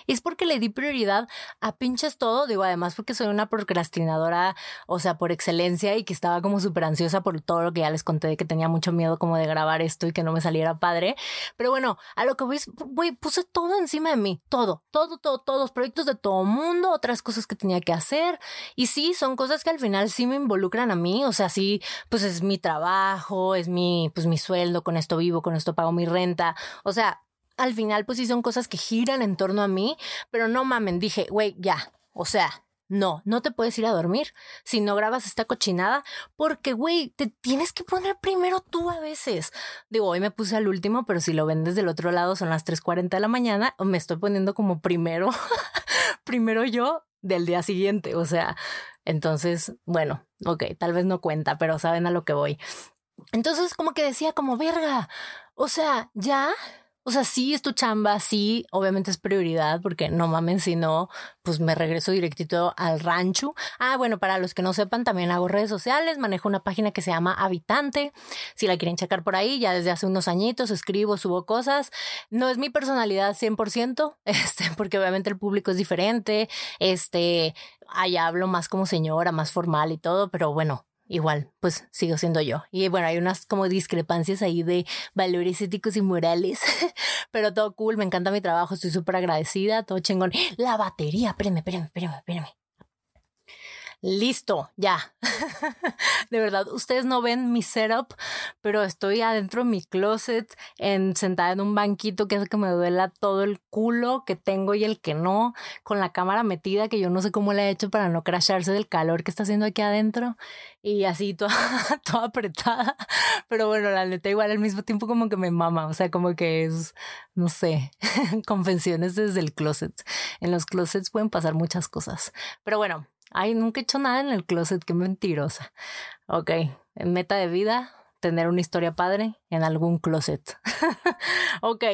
es porque le di prioridad a pinches todo, digo además porque soy una procrastinadora, o sea, por excelencia y que estaba como súper ansiosa por todo lo que ya les conté de que tenía mucho miedo como de grabar esto y que no me saliera padre. Pero bueno, a lo que voy, voy puse todo encima de mí, todo, todo, todo, todos proyectos de todo mundo, otras cosas que tenía que hacer y sí, son cosas que al final sí me involucran a mí o sea, sí, pues es mi trabajo, es mi, pues mi sueldo, con esto vivo, con esto pago mi renta, o sea, al final pues sí son cosas que giran en torno a mí, pero no mamen, dije, güey, ya, o sea, no, no te puedes ir a dormir si no grabas esta cochinada, porque, güey, te tienes que poner primero tú a veces. Digo, hoy me puse al último, pero si lo ven desde el otro lado son las 3.40 de la mañana, me estoy poniendo como primero, primero yo del día siguiente, o sea, entonces, bueno, ok, tal vez no cuenta, pero saben a lo que voy. Entonces, como que decía, como verga, o sea, ya o sea, sí es tu chamba, sí, obviamente es prioridad, porque no mamen, si no, pues me regreso directito al rancho. Ah, bueno, para los que no sepan, también hago redes sociales, manejo una página que se llama Habitante. Si la quieren checar por ahí, ya desde hace unos añitos escribo, subo cosas. No es mi personalidad 100%, este, porque obviamente el público es diferente. Este, allá hablo más como señora, más formal y todo, pero bueno, igual, pues sigo siendo yo. Y bueno, hay unas como discrepancias ahí de valores éticos y morales, pero todo cool, me encanta mi trabajo, estoy súper agradecida, todo chingón. La batería, espérenme, espérenme, espérenme, espérenme. Listo, ya. de verdad, ustedes no ven mi setup, pero estoy adentro de mi closet, en, sentada en un banquito que hace que me duela todo el culo que tengo y el que no, con la cámara metida, que yo no sé cómo le he hecho para no crasharse del calor que está haciendo aquí adentro, y así toda, toda apretada. Pero bueno, la neta, igual al mismo tiempo como que me mama, o sea, como que es, no sé, confesiones desde el closet. En los closets pueden pasar muchas cosas. Pero bueno, Ay, nunca he hecho nada en el closet, qué mentirosa. Ok, meta de vida, tener una historia padre en algún closet. ok.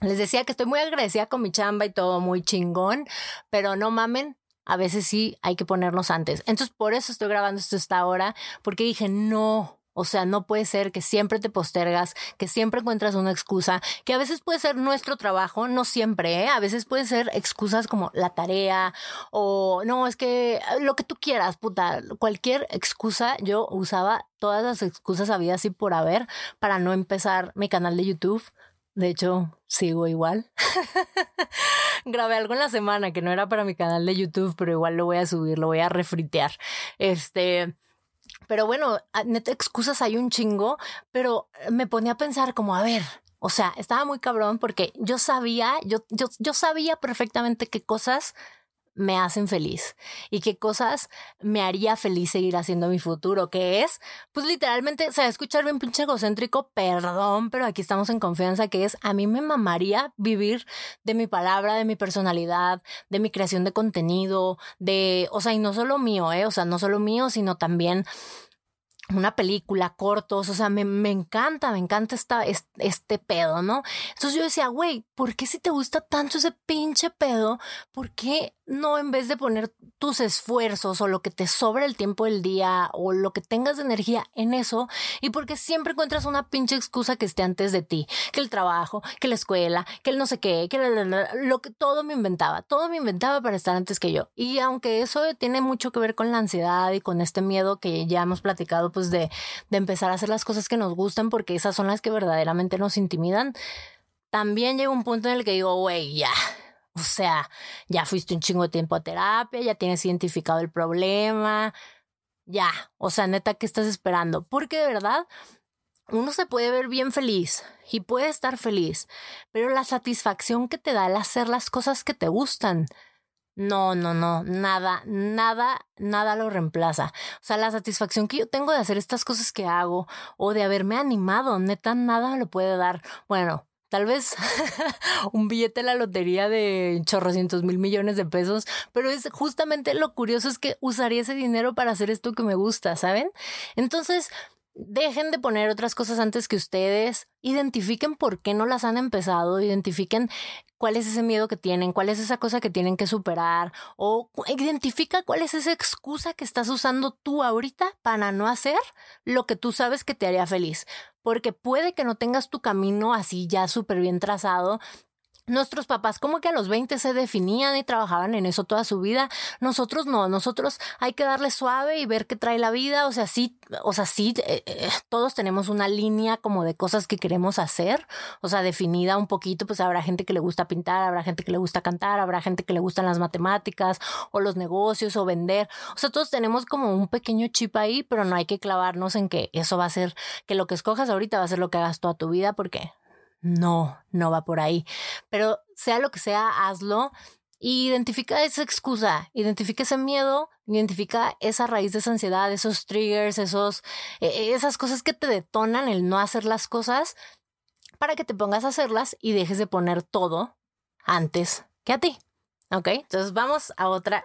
Les decía que estoy muy agradecida con mi chamba y todo muy chingón, pero no mamen, a veces sí hay que ponernos antes. Entonces, por eso estoy grabando esto esta hora, porque dije, no, o sea, no puede ser que siempre te postergas, que siempre encuentras una excusa, que a veces puede ser nuestro trabajo, no siempre, ¿eh? a veces puede ser excusas como la tarea o no, es que eh, lo que tú quieras, puta, cualquier excusa, yo usaba todas las excusas habidas y por haber para no empezar mi canal de YouTube. De hecho, sigo igual. grabé algo en la semana que no era para mi canal de YouTube, pero igual lo voy a subir, lo voy a refritear. Este, pero bueno, neta, excusas hay un chingo, pero me ponía a pensar como, a ver, o sea, estaba muy cabrón porque yo sabía, yo, yo, yo sabía perfectamente qué cosas me hacen feliz y qué cosas me haría feliz seguir haciendo mi futuro, que es, pues literalmente, o sea, escuchar bien pinche egocéntrico, perdón, pero aquí estamos en confianza, que es, a mí me mamaría vivir de mi palabra, de mi personalidad, de mi creación de contenido, de, o sea, y no solo mío, eh, o sea, no solo mío, sino también una película, cortos, o sea, me, me encanta, me encanta esta, este, este pedo, ¿no? Entonces yo decía, güey, ¿por qué si te gusta tanto ese pinche pedo? ¿Por qué no en vez de poner tus esfuerzos o lo que te sobra el tiempo del día o lo que tengas de energía en eso? Y porque siempre encuentras una pinche excusa que esté antes de ti, que el trabajo, que la escuela, que el no sé qué, que lo que todo me inventaba, todo me inventaba para estar antes que yo. Y aunque eso tiene mucho que ver con la ansiedad y con este miedo que ya hemos platicado, pues de, de empezar a hacer las cosas que nos gustan porque esas son las que verdaderamente nos intimidan, también llega un punto en el que digo, güey, ya, o sea, ya fuiste un chingo de tiempo a terapia, ya tienes identificado el problema, ya, o sea, neta, ¿qué estás esperando? Porque de verdad, uno se puede ver bien feliz y puede estar feliz, pero la satisfacción que te da el hacer las cosas que te gustan, no, no, no, nada, nada, nada lo reemplaza. O sea, la satisfacción que yo tengo de hacer estas cosas que hago o de haberme animado, neta, nada me lo puede dar. Bueno, tal vez un billete de la lotería de chorrocientos mil millones de pesos, pero es justamente lo curioso es que usaría ese dinero para hacer esto que me gusta, ¿saben? Entonces, dejen de poner otras cosas antes que ustedes, identifiquen por qué no las han empezado, identifiquen cuál es ese miedo que tienen, cuál es esa cosa que tienen que superar o identifica cuál es esa excusa que estás usando tú ahorita para no hacer lo que tú sabes que te haría feliz. Porque puede que no tengas tu camino así ya súper bien trazado, Nuestros papás como que a los 20 se definían y trabajaban en eso toda su vida. Nosotros no, nosotros hay que darle suave y ver qué trae la vida. O sea, sí, o sea, sí, eh, eh, todos tenemos una línea como de cosas que queremos hacer. O sea, definida un poquito, pues habrá gente que le gusta pintar, habrá gente que le gusta cantar, habrá gente que le gustan las matemáticas o los negocios o vender. O sea, todos tenemos como un pequeño chip ahí, pero no hay que clavarnos en que eso va a ser, que lo que escojas ahorita va a ser lo que hagas toda tu vida porque no, no va por ahí. Pero sea lo que sea, hazlo. Identifica esa excusa, identifica ese miedo, identifica esa raíz de esa ansiedad, esos triggers, esos, e, esas cosas que te detonan el no hacer las cosas para que te pongas a hacerlas y dejes de poner todo antes que a ti. ¿Ok? Entonces vamos a otra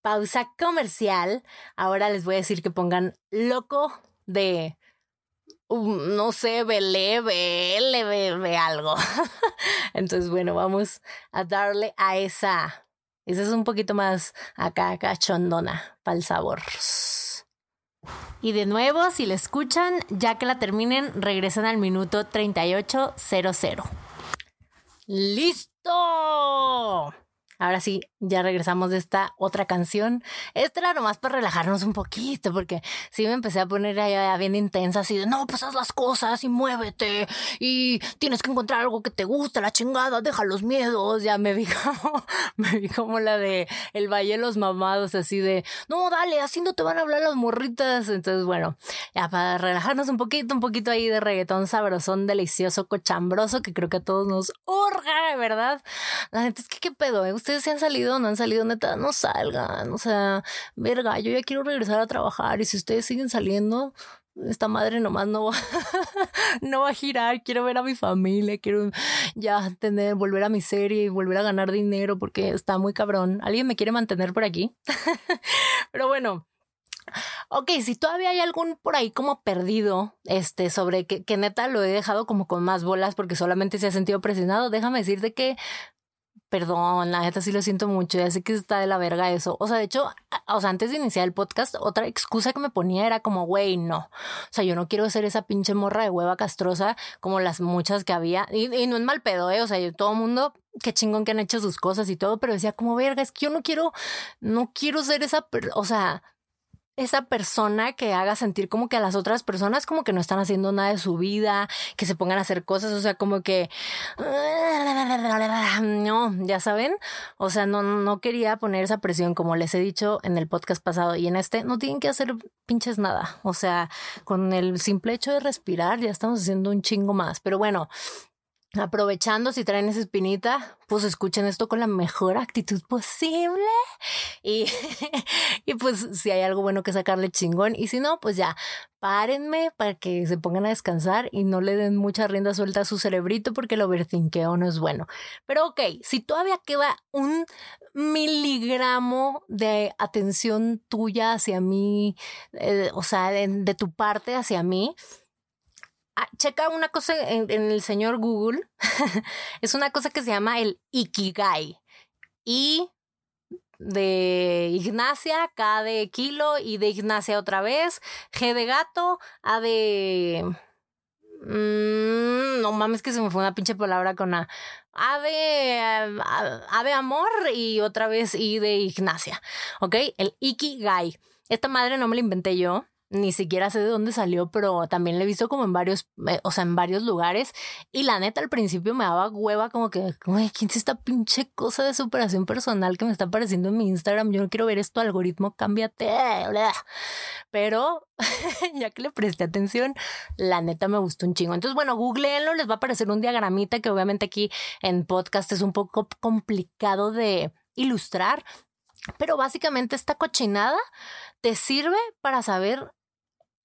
pausa comercial. Ahora les voy a decir que pongan loco de no sé, vele, vele, ve, algo. Entonces, bueno, vamos a darle a esa. Esa es un poquito más acá, cachondona, para el sabor. Y de nuevo, si la escuchan, ya que la terminen, regresan al minuto 3800. ¡Listo! Ahora sí, ya regresamos de esta otra canción. Esta era nomás para relajarnos un poquito, porque sí me empecé a poner allá bien intensa, así de no, pues las cosas y muévete y tienes que encontrar algo que te guste, la chingada, deja los miedos. Ya me vi como, me vi como la de el Valle de los Mamados, así de no, dale, así no te van a hablar las morritas. Entonces, bueno, ya para relajarnos un poquito, un poquito ahí de reggaetón sabrosón, delicioso, cochambroso, que creo que a todos nos urga, ¿verdad? La es que qué pedo, ¿eh? Ustedes se han salido, no han salido, neta, no salgan, o sea, verga, yo ya quiero regresar a trabajar y si ustedes siguen saliendo, esta madre nomás no va, no va a girar, quiero ver a mi familia, quiero ya tener, volver a mi serie y volver a ganar dinero porque está muy cabrón. ¿Alguien me quiere mantener por aquí? Pero bueno. Ok, si todavía hay algún por ahí como perdido, este, sobre que, que neta lo he dejado como con más bolas porque solamente se ha sentido presionado, déjame decirte que Perdón, la neta sí lo siento mucho, ya sé que está de la verga eso. O sea, de hecho, o sea, antes de iniciar el podcast, otra excusa que me ponía era como, güey, no. O sea, yo no quiero ser esa pinche morra de hueva castrosa como las muchas que había. Y, no es mal pedo, ¿eh? O sea, yo, todo mundo, qué chingón que han hecho sus cosas y todo, pero decía como, verga, es que yo no quiero, no quiero ser esa, o sea, esa persona que haga sentir como que a las otras personas como que no están haciendo nada de su vida, que se pongan a hacer cosas, o sea, como que no, ya saben, o sea, no no quería poner esa presión como les he dicho en el podcast pasado y en este no tienen que hacer pinches nada, o sea, con el simple hecho de respirar ya estamos haciendo un chingo más, pero bueno, aprovechando si traen esa espinita, pues escuchen esto con la mejor actitud posible. Y, y pues si hay algo bueno que sacarle chingón. Y si no, pues ya, párenme para que se pongan a descansar y no le den mucha rienda suelta a su cerebrito porque el overthinkeo no es bueno. Pero ok, si todavía queda un miligramo de atención tuya hacia mí, eh, o sea, de tu parte hacia mí, Ah, checa una cosa en, el señor Google. es una cosa que se llama el Ikigai. Y de Ignacia, K de kilo y de Ignacia otra vez, G de gato, A de... Mm, no mames que se me fue una pinche palabra con A. A de, a, de amor y otra vez I de Ignacia. ¿Ok? El Ikigai. Esta madre no me la inventé yo ni siquiera sé de dónde salió, pero también le he visto como en varios, eh, o sea, en varios lugares. Y la neta, al principio me daba hueva como que, ¿quién es esta pinche cosa de superación personal que me está apareciendo en mi Instagram? Yo no quiero ver esto, algoritmo, cámbiate. Pero ya que le presté atención, la neta me gustó un chingo. Entonces, bueno, googleenlo, les va a aparecer un diagramita que obviamente aquí en podcast es un poco complicado de ilustrar. Pero básicamente esta cochinada te sirve para saber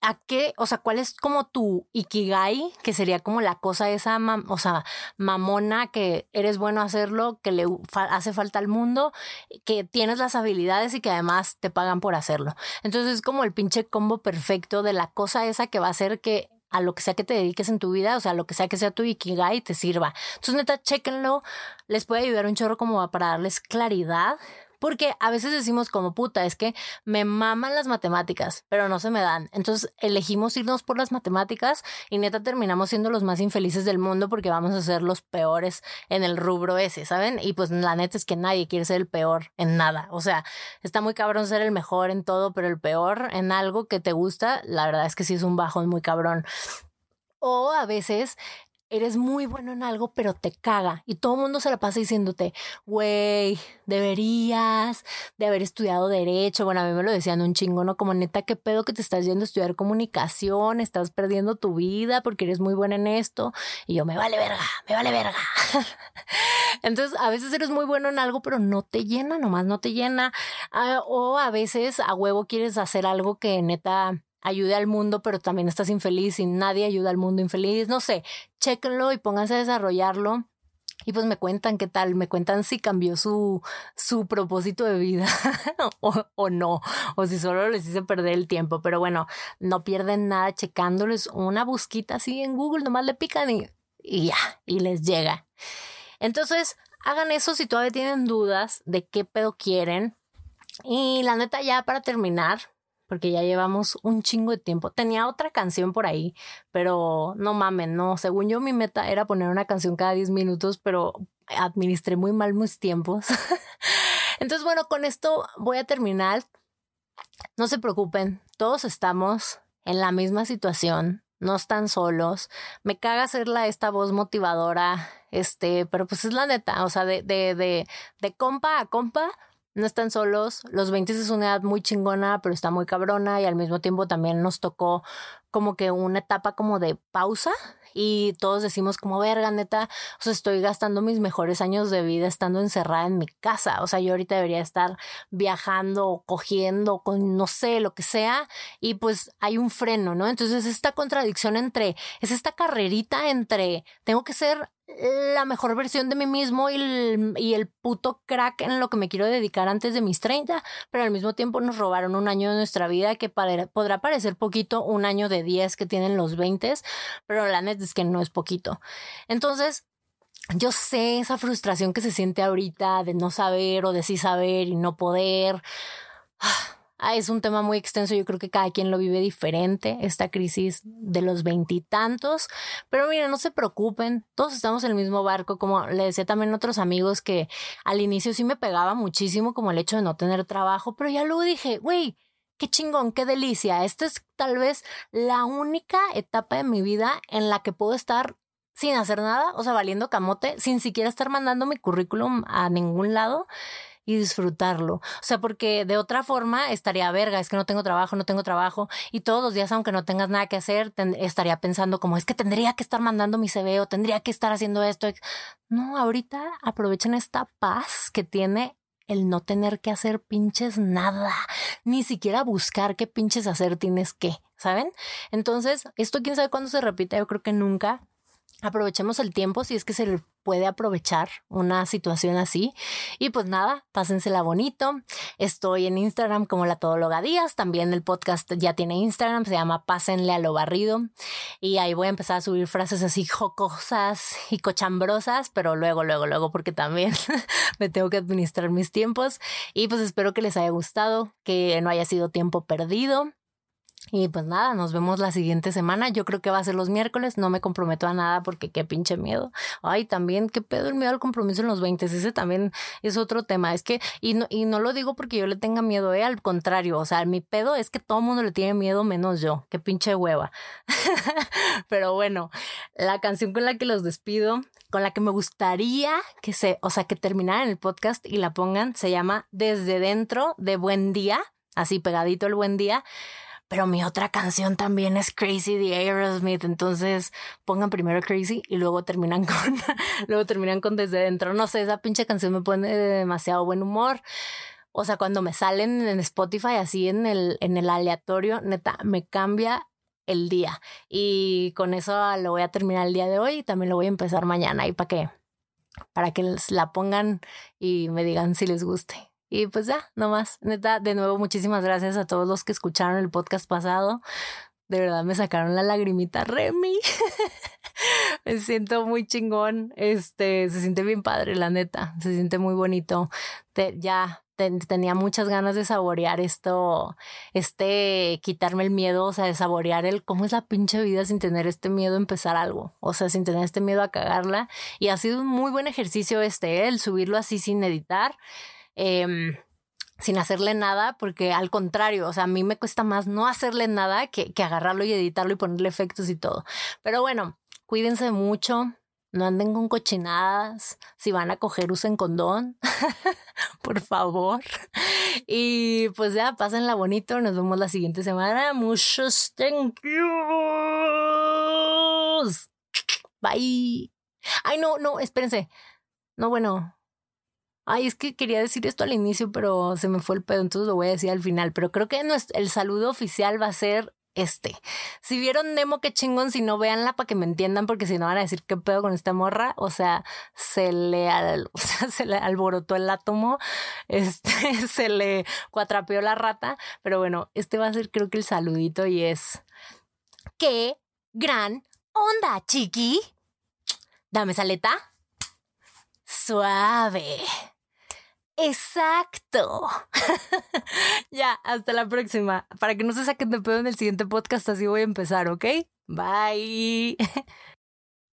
¿a qué, o sea, cuál es como tu ikigai, que sería como la cosa esa, o sea, mamona, que eres bueno hacerlo, que le hace falta al mundo, que tienes las habilidades y que además te pagan por hacerlo. Entonces es como el pinche combo perfecto de la cosa esa que va a hacer que a lo que sea que te dediques en tu vida, o sea, lo que sea que sea tu ikigai te sirva. Entonces, neta, chéquenlo, les puede ayudar un chorro como para darles claridad porque a veces decimos como puta, es que me maman las matemáticas, pero no se me dan. Entonces elegimos irnos por las matemáticas y neta terminamos siendo los más infelices del mundo porque vamos a ser los peores en el rubro ese, ¿saben? Y pues la neta es que nadie quiere ser el peor en nada. O sea, está muy cabrón ser el mejor en todo, pero el peor en algo que te gusta, la verdad es que sí es un bajón muy cabrón. O a veces eres muy bueno en algo, pero te caga. Y todo el mundo se la pasa diciéndote, güey, deberías de haber estudiado derecho. Bueno, a mí me lo decían un chingo, ¿no? Como neta, qué pedo que te estás yendo a estudiar comunicación, estás perdiendo tu vida porque eres muy buena en esto. Y yo, me vale verga, me vale verga. Entonces, a veces eres muy bueno en algo, pero no te llena, nomás no te llena. Ah, o a veces a huevo quieres hacer algo que neta ayude al mundo, pero también estás infeliz y nadie ayuda al mundo infeliz. No sé, chéquenlo y pónganse a desarrollarlo. Y pues me cuentan qué tal, me cuentan si cambió su, su propósito de vida o, no, o si solo les hice perder el tiempo. Pero bueno, no pierden nada checándoles una busquita así en Google, nomás le pican y, y ya, y les llega. Entonces, hagan eso si todavía tienen dudas de qué pedo quieren. Y la neta, ya para terminar, porque ya llevamos un chingo de tiempo. Tenía otra canción por ahí, pero no mamen, no. Según yo, mi meta era poner una canción cada 10 minutos, pero administré muy mal mis tiempos. Entonces, bueno, con esto voy a terminar. No se preocupen, todos estamos en la misma situación, no están solos. Me caga hacerla esta voz motivadora, este, pero pues es la neta, o sea, de, de, de, de compa a compa, no están solos. Los 20 es una edad muy chingona, pero está muy cabrona y al mismo tiempo también nos tocó como que una etapa como de pausa y todos decimos como verga, neta, o sea, estoy gastando mis mejores años de vida estando encerrada en mi casa. O sea, yo ahorita debería estar viajando, cogiendo, con no sé, lo que sea, y pues hay un freno, ¿no? Entonces, esta contradicción entre, es esta carrerita entre, tengo que ser la mejor versión de mí mismo y el, y el, puto crack en lo que me quiero dedicar antes de mis 30, pero al mismo tiempo nos robaron un año de nuestra vida que podrá parecer poquito, un año de 10 que tienen los 20, pero la neta es que no es poquito. Entonces, yo sé esa frustración que se siente ahorita de no saber o de sí saber y no poder. Ah, es un tema muy extenso, yo creo que cada quien lo vive diferente, esta crisis de los veintitantos, pero miren, no se preocupen, todos estamos en el mismo barco, como le decía también a otros amigos que al inicio sí me pegaba muchísimo como el hecho de no tener trabajo, pero ya luego dije, güey, qué chingón, qué delicia. Esta es tal vez la única etapa de mi vida en la que puedo estar sin hacer nada, o sea, valiendo camote, sin siquiera estar mandando mi currículum a ningún lado y disfrutarlo. O sea, porque de otra forma estaría verga, es que no tengo trabajo, no tengo trabajo y todos los días, aunque no tengas nada que hacer, estaría pensando como es que tendría que estar mandando mi CV o tendría que estar haciendo esto. No, ahorita aprovechen esta paz que tiene el no tener que hacer pinches nada, ni siquiera buscar qué pinches hacer tienes que, ¿saben? Entonces, esto quién sabe cuándo se repite, yo creo que nunca, aprovechemos el tiempo si es que se puede aprovechar una situación así. Y pues nada, pásensela bonito. Estoy en Instagram como la Todóloga Díaz. También el podcast ya tiene Instagram, se llama Pásenle a lo barrido. Y ahí voy a empezar a subir frases así jocosas y cochambrosas, pero luego, luego, luego, porque también me tengo que administrar mis tiempos. Y pues espero que les haya gustado, que no haya sido tiempo perdido. Y pues nada, nos vemos la siguiente semana. Yo creo que va a ser los miércoles. No me comprometo a nada porque qué pinche miedo. Ay, también, qué pedo el miedo al compromiso en los 20. Ese también es otro tema. Es que, y no, y no lo digo porque yo le tenga miedo, eh, al contrario. O sea, mi pedo es que todo el mundo le tiene miedo menos yo. Qué pinche hueva. Pero bueno, la canción con la que los despido, con la que me gustaría que se, o sea, que terminaran el podcast y la pongan, se llama Desde Dentro de Buen Día. Así pegadito el buen día pero mi otra canción también es Crazy de Aerosmith, entonces pongan primero Crazy y luego terminan con, luego terminan con Desde Dentro. No sé, esa pinche canción me pone demasiado buen humor. O sea, cuando me salen en Spotify así en el, en el aleatorio, neta, me cambia el día. Y con eso lo voy a terminar el día de hoy y también lo voy a empezar mañana. ¿Y para qué? Para que la pongan y me digan si les guste. Y pues ya, nomás. Neta, de nuevo, muchísimas gracias a todos los que escucharon el podcast pasado. De verdad me sacaron la lagrimita Remy. me siento muy chingón. Este, se siente bien padre, la neta. Se siente muy bonito. ya tenía muchas ganas de saborear esto, este, quitarme el miedo, o sea, de saborear el cómo es la pinche vida sin tener este miedo a empezar algo, o sea, sin tener este miedo a cagarla. Y ha sido un muy buen ejercicio este, ¿eh? el subirlo así sin editar. Em, sin hacerle nada, porque al contrario, o sea, a mí me cuesta más no hacerle nada que, que agarrarlo y editarlo y ponerle efectos y todo. Pero bueno, cuídense mucho, no anden con cochinadas. Si van a coger, usen condón. Por favor. Y pues ya, pásenla bonito. Nos vemos la siguiente semana. Muchos thank yous. Bye. Ay, no, no, espérense. No, bueno, Ay, es que quería decir esto al inicio, pero se me fue el pedo, entonces lo voy a decir al final. Pero creo que el saludo oficial va a ser este. Si vieron Nemo, qué chingón, si no, véanla para que me entiendan, porque si no van a decir qué pedo con esta morra. O sea, se le, o sea, se le alborotó el átomo, este, se le cuatrapeó la rata. Pero bueno, este va a ser creo que el saludito y es... ¡Qué gran onda, chiqui! Dame saleta. Suave. Exacto. ya, hasta la próxima. Para que no se saquen de pedo en el siguiente podcast, así voy a empezar, ¿ok? Bye.